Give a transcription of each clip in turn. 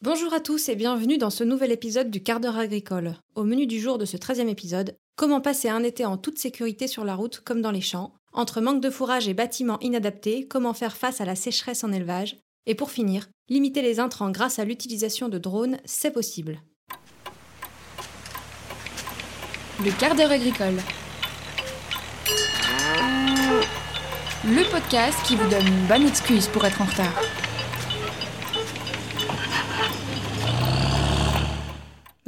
Bonjour à tous et bienvenue dans ce nouvel épisode du quart d'heure agricole. Au menu du jour de ce 13e épisode, comment passer un été en toute sécurité sur la route comme dans les champs, entre manque de fourrage et bâtiments inadaptés, comment faire face à la sécheresse en élevage, et pour finir, limiter les intrants grâce à l'utilisation de drones, c'est possible. Le quart d'heure agricole. Le podcast qui vous donne une bonne excuse pour être en retard.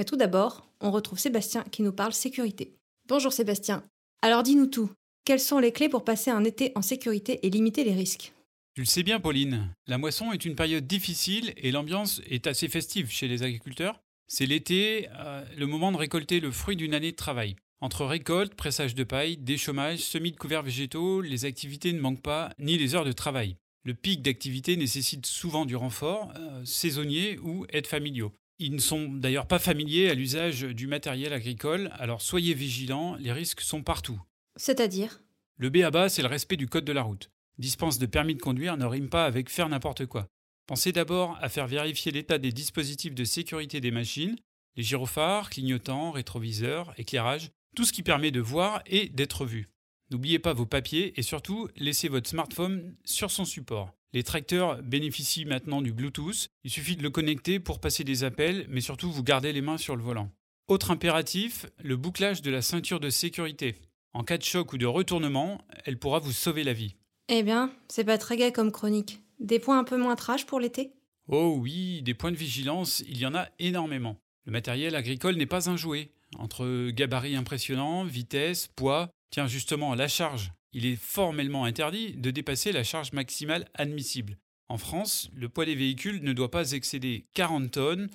Mais tout d'abord, on retrouve Sébastien qui nous parle sécurité. Bonjour Sébastien. Alors dis-nous tout. Quelles sont les clés pour passer un été en sécurité et limiter les risques? Tu le sais bien, Pauline, la moisson est une période difficile et l'ambiance est assez festive chez les agriculteurs. C'est l'été, euh, le moment de récolter le fruit d'une année de travail. Entre récolte, pressage de paille, déchômage, semis de couverts végétaux, les activités ne manquent pas, ni les heures de travail. Le pic d'activité nécessite souvent du renfort, euh, saisonnier ou aides familiaux. Ils ne sont d'ailleurs pas familiers à l'usage du matériel agricole, alors soyez vigilants, les risques sont partout. C'est-à-dire? Le B à bas, c'est le respect du code de la route. Dispense de permis de conduire ne rime pas avec faire n'importe quoi. Pensez d'abord à faire vérifier l'état des dispositifs de sécurité des machines, les gyrophares, clignotants, rétroviseurs, éclairage, tout ce qui permet de voir et d'être vu. N'oubliez pas vos papiers et surtout laissez votre smartphone sur son support. Les tracteurs bénéficient maintenant du Bluetooth. Il suffit de le connecter pour passer des appels, mais surtout vous gardez les mains sur le volant. Autre impératif, le bouclage de la ceinture de sécurité. En cas de choc ou de retournement, elle pourra vous sauver la vie. Eh bien, c'est pas très gai comme chronique. Des points un peu moins trash pour l'été? Oh oui, des points de vigilance, il y en a énormément. Le matériel agricole n'est pas un jouet. Entre gabarits impressionnants, vitesse, poids, tiens justement la charge. Il est formellement interdit de dépasser la charge maximale admissible. En France, le poids des véhicules ne doit pas excéder 40 tonnes,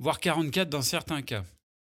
voire 44 dans certains cas.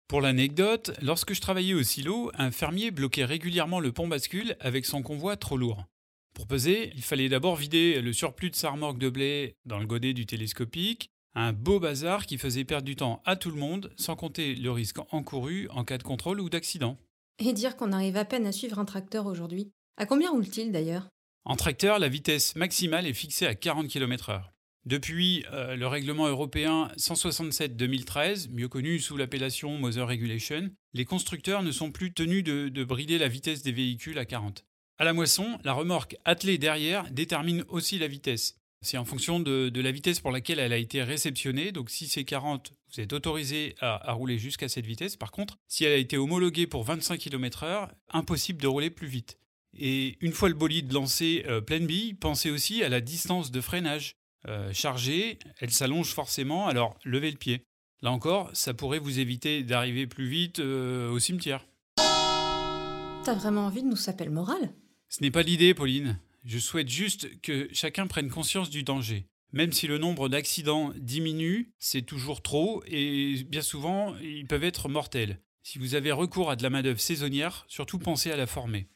Pour l'anecdote, lorsque je travaillais au silo, un fermier bloquait régulièrement le pont bascule avec son convoi trop lourd. Pour peser, il fallait d'abord vider le surplus de sa remorque de blé dans le godet du télescopique, un beau bazar qui faisait perdre du temps à tout le monde, sans compter le risque encouru en cas de contrôle ou d'accident. Et dire qu'on arrive à peine à suivre un tracteur aujourd'hui? À combien roule-t-il d'ailleurs? En tracteur, la vitesse maximale est fixée à 40 km/h. Depuis euh, le règlement européen 167-2013, mieux connu sous l'appellation Mother Regulation, les constructeurs ne sont plus tenus de, de brider la vitesse des véhicules à 40. À la moisson, la remorque attelée derrière détermine aussi la vitesse. C'est en fonction de, de, la vitesse pour laquelle elle a été réceptionnée. Donc si c'est 40, vous êtes autorisé à, à rouler jusqu'à cette vitesse. Par contre, si elle a été homologuée pour 25 km/h, impossible de rouler plus vite. Et une fois le bolide lancé euh, pleine bille, pensez aussi à la distance de freinage. Euh, chargée, elle s'allonge forcément, alors levez le pied. Là encore, ça pourrait vous éviter d'arriver plus vite euh, au cimetière. T'as vraiment envie de nous saper le moral? Ce n'est pas l'idée, Pauline. Je souhaite juste que chacun prenne conscience du danger. Même si le nombre d'accidents diminue, c'est toujours trop et bien souvent, ils peuvent être mortels. Si vous avez recours à de la main-d'œuvre saisonnière, surtout pensez à la former.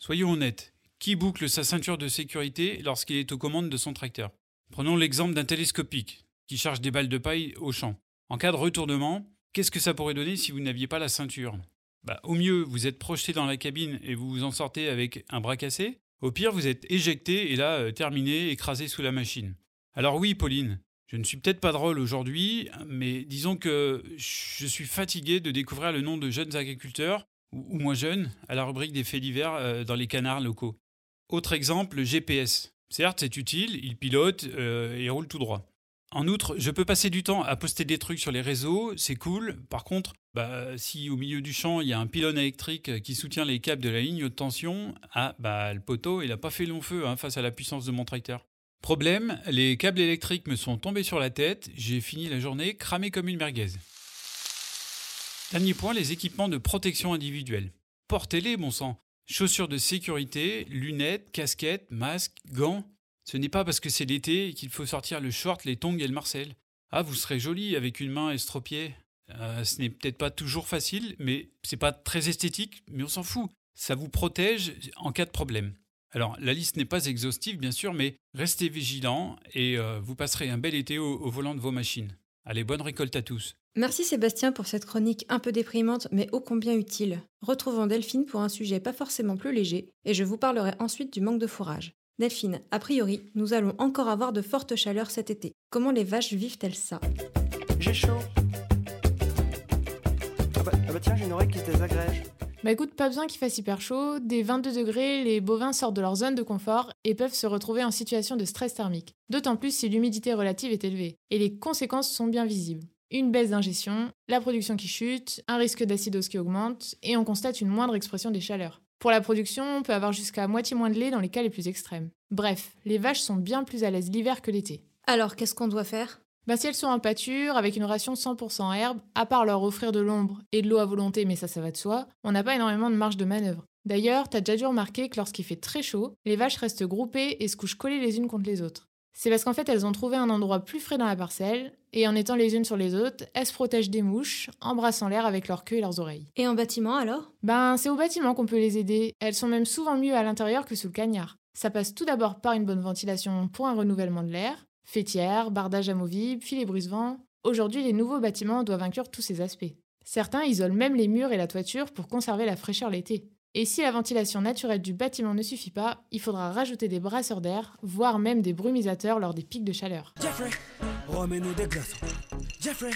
Soyons honnêtes, qui boucle sa ceinture de sécurité lorsqu'il est aux commandes de son tracteur? Prenons l'exemple d'un télescopique qui charge des balles de paille au champ. En cas de retournement, qu'est-ce que ça pourrait donner si vous n'aviez pas la ceinture? Bah, Au mieux, vous êtes projeté dans la cabine et vous vous en sortez avec un bras cassé. Au pire, vous êtes éjecté et là, euh, terminé, écrasé sous la machine. Alors oui, Pauline, je ne suis peut-être pas drôle aujourd'hui, mais disons que je suis fatigué de découvrir le nom de jeunes agriculteurs, ou, moins jeunes, à la rubrique des faits divers euh, dans les canards locaux. Autre exemple, le GPS. Certes, c'est utile, il pilote euh, et roule tout droit. En outre, je peux passer du temps à poster des trucs sur les réseaux, c'est cool. Par contre, bah, si au milieu du champ il y a un pylône électrique qui soutient les câbles de la ligne de tension, ah bah le poteau il n'a pas fait long feu hein, face à la puissance de mon tracteur. Problème, les câbles électriques me sont tombés sur la tête, j'ai fini la journée cramé comme une merguez. Dernier point, les équipements de protection individuelle. Portez-les, bon sang. Chaussures de sécurité, lunettes, casquettes, masques, gants. Ce n'est pas parce que c'est l'été qu'il faut sortir le short, les tongs et le marcel. Ah, vous serez joli avec une main estropiée. Euh, ce n'est peut-être pas toujours facile, mais c'est pas très esthétique, mais on s'en fout. Ça vous protège en cas de problème. Alors, la liste n'est pas exhaustive, bien sûr, mais restez vigilants et euh, vous passerez un bel été au, au volant de vos machines. Allez, bonne récolte à tous. Merci Sébastien pour cette chronique un peu déprimante mais ô combien utile. Retrouvons Delphine pour un sujet pas forcément plus léger et je vous parlerai ensuite du manque de fourrage. Delphine, a priori, nous allons encore avoir de fortes chaleurs cet été. Comment les vaches vivent-elles ça? J'ai chaud. Ah bah, ah bah tiens, j'ai une oreille qui se désagrège. Bah écoute, pas besoin qu'il fasse hyper chaud. Dès 22 degrés, les bovins sortent de leur zone de confort et peuvent se retrouver en situation de stress thermique. D'autant plus si l'humidité relative est élevée. Et les conséquences sont bien visibles. Une baisse d'ingestion, la production qui chute, un risque d'acidose qui augmente, et on constate une moindre expression des chaleurs. Pour la production, on peut avoir jusqu'à moitié moins de lait dans les cas les plus extrêmes. Bref, les vaches sont bien plus à l'aise l'hiver que l'été. Alors, qu'est-ce qu'on doit faire? Bah, si elles sont en pâture, avec une ration 100% herbe, à part leur offrir de l'ombre et de l'eau à volonté, mais ça, ça va de soi, on n'a pas énormément de marge de manœuvre. D'ailleurs, t'as déjà dû remarquer que lorsqu'il fait très chaud, les vaches restent groupées et se couchent collées les unes contre les autres. C'est parce qu'en fait, elles ont trouvé un endroit plus frais dans la parcelle, et en étant les unes sur les autres, elles se protègent des mouches, embrassant l'air avec leur queue et leurs oreilles. Et en bâtiment alors? Ben, c'est au bâtiment qu'on peut les aider. Elles sont même souvent mieux à l'intérieur que sous le cagnard. Ça passe tout d'abord par une bonne ventilation pour un renouvellement de l'air, Fêtière, bardage amovible, filets brise-vent. Aujourd'hui, les nouveaux bâtiments doivent inclure tous ces aspects. Certains isolent même les murs et la toiture pour conserver la fraîcheur l'été. Et si la ventilation naturelle du bâtiment ne suffit pas, il faudra rajouter des brasseurs d'air, voire même des brumisateurs lors des pics de chaleur. Jeffrey, remets-nous des glaçons. Jeffrey,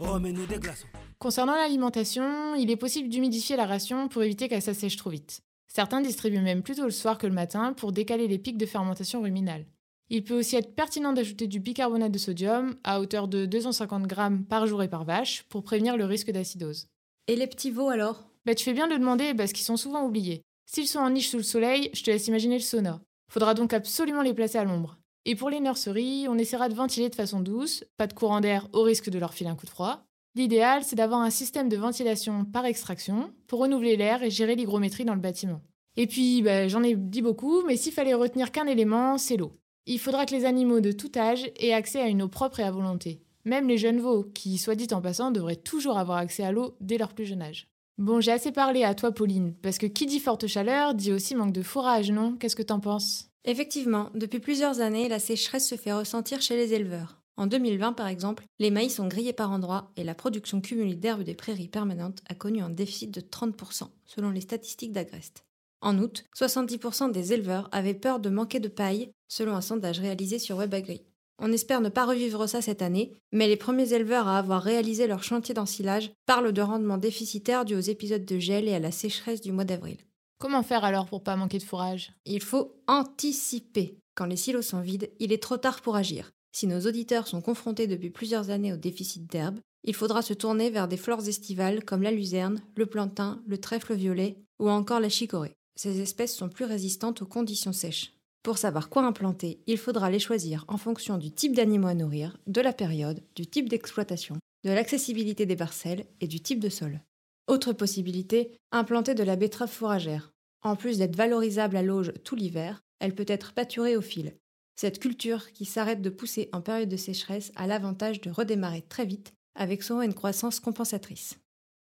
remets-nous des glaçons. Concernant l'alimentation, il est possible d'humidifier la ration pour éviter qu'elle s'assèche trop vite. Certains distribuent même plutôt le soir que le matin pour décaler les pics de fermentation ruminale. Il peut aussi être pertinent d'ajouter du bicarbonate de sodium à hauteur de 250 grammes par jour et par vache pour prévenir le risque d'acidose. Et les petits veaux alors? Bah, Tu fais bien de le demander parce qu'ils sont souvent oubliés. S'ils sont en niche sous le soleil, je te laisse imaginer le sauna. Faudra donc absolument les placer à l'ombre. Et pour les nurseries, on essaiera de ventiler de façon douce, pas de courant d'air au risque de leur filer un coup de froid. L'idéal, c'est d'avoir un système de ventilation par extraction pour renouveler l'air et gérer l'hygrométrie dans le bâtiment. Et puis, bah, j'en ai dit beaucoup, mais s'il fallait retenir qu'un élément, c'est l'eau. Il faudra que les animaux de tout âge aient accès à une eau propre et à volonté. Même les jeunes veaux, qui, soit dit en passant, devraient toujours avoir accès à l'eau dès leur plus jeune âge. Bon, j'ai assez parlé à toi, Pauline, parce que qui dit forte chaleur dit aussi manque de fourrage, non? Qu'est-ce que t'en penses? Effectivement, depuis plusieurs années, la sécheresse se fait ressentir chez les éleveurs. En 2020, par exemple, les maïs sont grillés par endroits et la production cumulée d'herbes des prairies permanentes a connu un déficit de 30%, selon les statistiques d'Agrest. En août, 70% des éleveurs avaient peur de manquer de paille, selon un sondage réalisé sur WebAgri. On espère ne pas revivre ça cette année, mais les premiers éleveurs à avoir réalisé leur chantier d'ensilage parlent de rendements déficitaires dus aux épisodes de gel et à la sécheresse du mois d'avril. Comment faire alors pour pas manquer de fourrage? Il faut anticiper. Quand les silos sont vides, il est trop tard pour agir. Si nos auditeurs sont confrontés depuis plusieurs années au déficit d'herbe, il faudra se tourner vers des flores estivales comme la luzerne, le plantain, le trèfle violet ou encore la chicorée. Ces espèces sont plus résistantes aux conditions sèches. Pour savoir quoi implanter, il faudra les choisir en fonction du type d'animaux à nourrir, de la période, du type d'exploitation, de l'accessibilité des parcelles et du type de sol. Autre possibilité, implanter de la betterave fourragère. En plus d'être valorisable à l'auge tout l'hiver, elle peut être pâturée au fil. Cette culture, qui s'arrête de pousser en période de sécheresse, a l'avantage de redémarrer très vite, avec souvent une croissance compensatrice.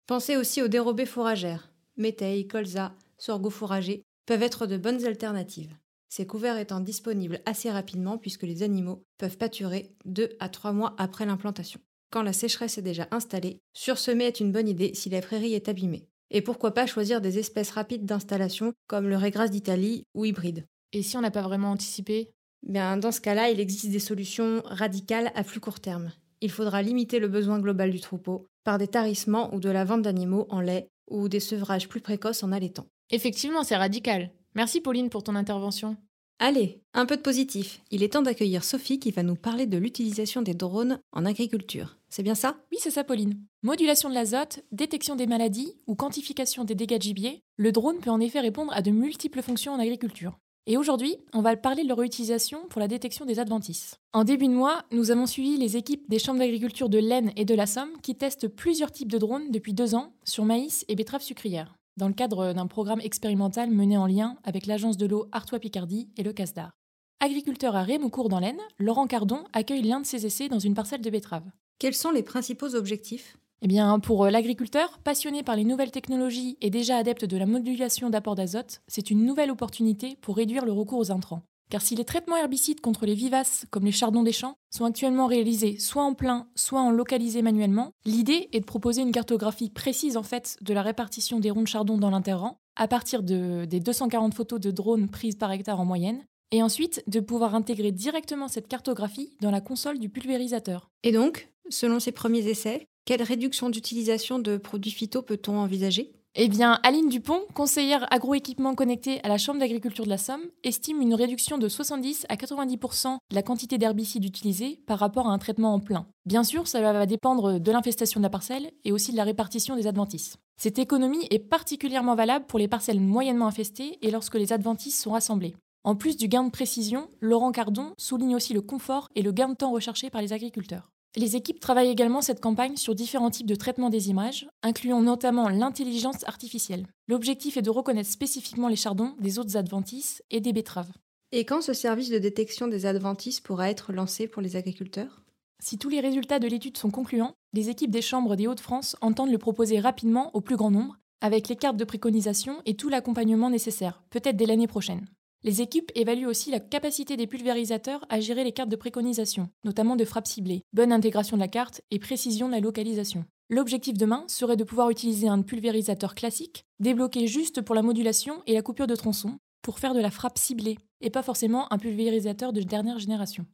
Pensez aussi aux dérobées fourragères, métailles, colza, sorgho fourragés peuvent être de bonnes alternatives. Ces couverts étant disponibles assez rapidement puisque les animaux peuvent pâturer 2 à 3 mois après l'implantation. Quand la sécheresse est déjà installée, sursemer est une bonne idée si la prairie est abîmée. Et pourquoi pas choisir des espèces rapides d'installation comme le régras d'Italie ou hybride. Et si on n'a pas vraiment anticipé? Bien, dans ce cas-là, il existe des solutions radicales à plus court terme. Il faudra limiter le besoin global du troupeau par des tarissements ou de la vente d'animaux en lait ou des sevrages plus précoces en allaitant. Effectivement, c'est radical. Merci Pauline pour ton intervention. Allez, un peu de positif. Il est temps d'accueillir Sophie qui va nous parler de l'utilisation des drones en agriculture. C'est bien ça? Oui, c'est ça Pauline. Modulation de l'azote, détection des maladies ou quantification des dégâts de gibier, le drone peut en effet répondre à de multiples fonctions en agriculture. Et aujourd'hui, on va parler de leur utilisation pour la détection des adventices. En début de mois, nous avons suivi les équipes des chambres d'agriculture de l'Aisne et de la Somme qui testent plusieurs types de drones depuis deux ans sur maïs et betteraves sucrières dans le cadre d'un programme expérimental mené en lien avec l'agence de l'eau Artois-Picardie et le CASDAR. Agriculteur à Rémoucourt dans l'Aisne, Laurent Cardon accueille l'un de ses essais dans une parcelle de betteraves. Quels sont les principaux objectifs? Eh bien, pour euh, l'agriculteur, passionné par les nouvelles technologies et déjà adepte de la modulation d'apport d'azote, c'est une nouvelle opportunité pour réduire le recours aux intrants. Car si les traitements herbicides contre les vivaces, comme les chardons des champs, sont actuellement réalisés soit en plein, soit en localisé manuellement, l'idée est de proposer une cartographie précise en fait de la répartition des ronds de chardon dans l'interrang, à partir de, des 240 photos de drones prises par hectare en moyenne, et ensuite de pouvoir intégrer directement cette cartographie dans la console du pulvérisateur. Et donc, Selon ces premiers essais, quelle réduction d'utilisation de produits phyto peut-on envisager? Eh bien, Aline Dupont, conseillère agroéquipement connectée à la Chambre d'agriculture de la Somme, estime une réduction de 70 à 90% de la quantité d'herbicides utilisés par rapport à un traitement en plein. Bien sûr, cela va dépendre de l'infestation de la parcelle et aussi de la répartition des adventices. Cette économie est particulièrement valable pour les parcelles moyennement infestées et lorsque les adventices sont rassemblés. En plus du gain de précision, Laurent Cardon souligne aussi le confort et le gain de temps recherché par les agriculteurs. Les équipes travaillent également cette campagne sur différents types de traitement des images, incluant notamment l'intelligence artificielle. L'objectif est de reconnaître spécifiquement les chardons des autres adventices et des betteraves. Et quand ce service de détection des adventices pourra être lancé pour les agriculteurs? Si tous les résultats de l'étude sont concluants, les équipes des chambres des Hauts-de-France entendent le proposer rapidement au plus grand nombre, avec les cartes de préconisation et tout l'accompagnement nécessaire, peut-être dès l'année prochaine. Les équipes évaluent aussi la capacité des pulvérisateurs à gérer les cartes de préconisation, notamment de frappe ciblée, bonne intégration de la carte et précision de la localisation. L'objectif demain serait de pouvoir utiliser un pulvérisateur classique, débloqué juste pour la modulation et la coupure de tronçon, pour faire de la frappe ciblée, et pas forcément un pulvérisateur de dernière génération.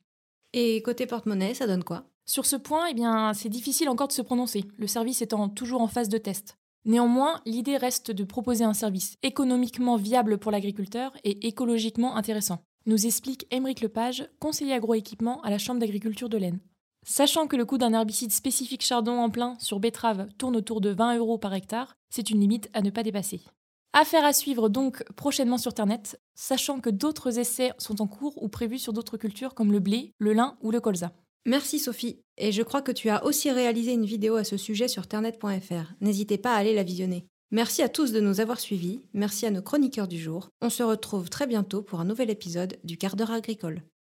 Et côté porte-monnaie, ça donne quoi? Sur ce point, eh bien, c'est difficile encore de se prononcer, le service étant toujours en phase de test. Néanmoins, l'idée reste de proposer un service économiquement viable pour l'agriculteur et écologiquement intéressant, nous explique Émeric Lepage, conseiller agroéquipement à la Chambre d'agriculture de l'Aisne. Sachant que le coût d'un herbicide spécifique chardon en plein sur betterave tourne autour de 20 euros par hectare, c'est une limite à ne pas dépasser. Affaire à suivre donc prochainement sur Internet, sachant que d'autres essais sont en cours ou prévus sur d'autres cultures comme le blé, le lin ou le colza. Merci Sophie. Et je crois que tu as aussi réalisé une vidéo à ce sujet sur ternet.fr. N'hésitez pas à aller la visionner. Merci à tous de nous avoir suivis, merci à nos chroniqueurs du jour. On se retrouve très bientôt pour un nouvel épisode du quart d'heure agricole.